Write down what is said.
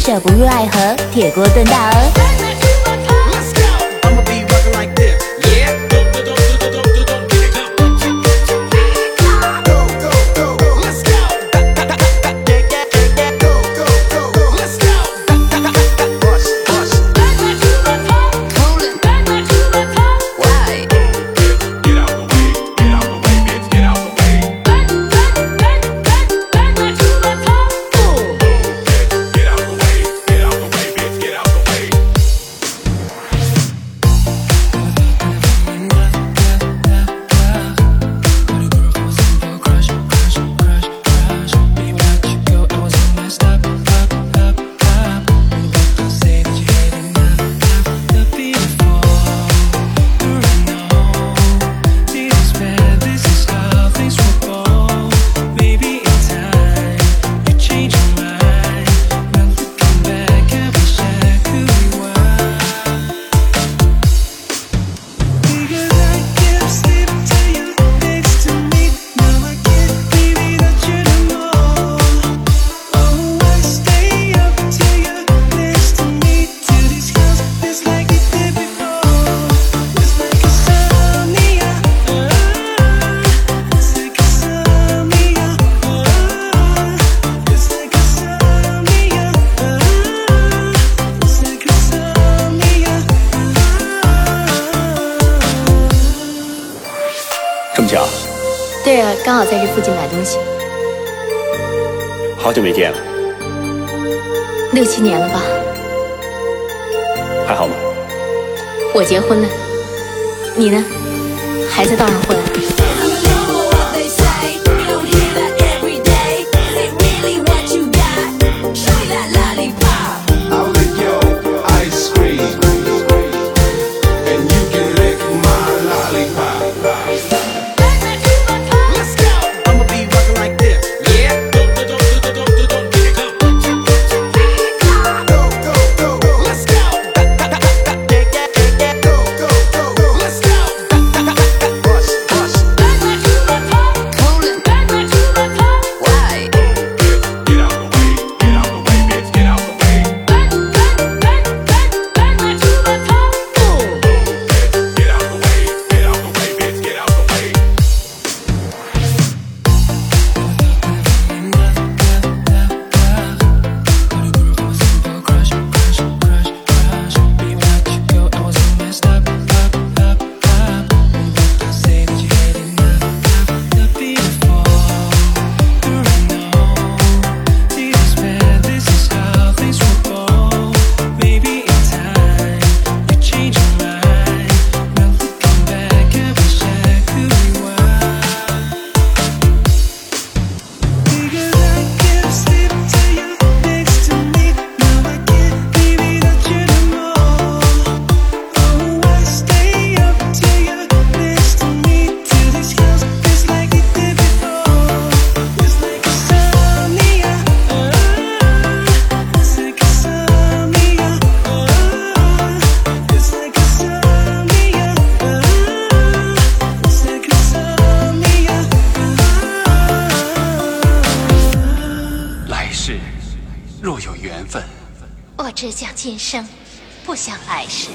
舍不入爱河铁锅炖大鹅。这么巧？对啊，刚好在这附近买东西。好久没见了。六七年了吧？还好吗？我结婚了，你呢？还在道上混？我只想今生不想来世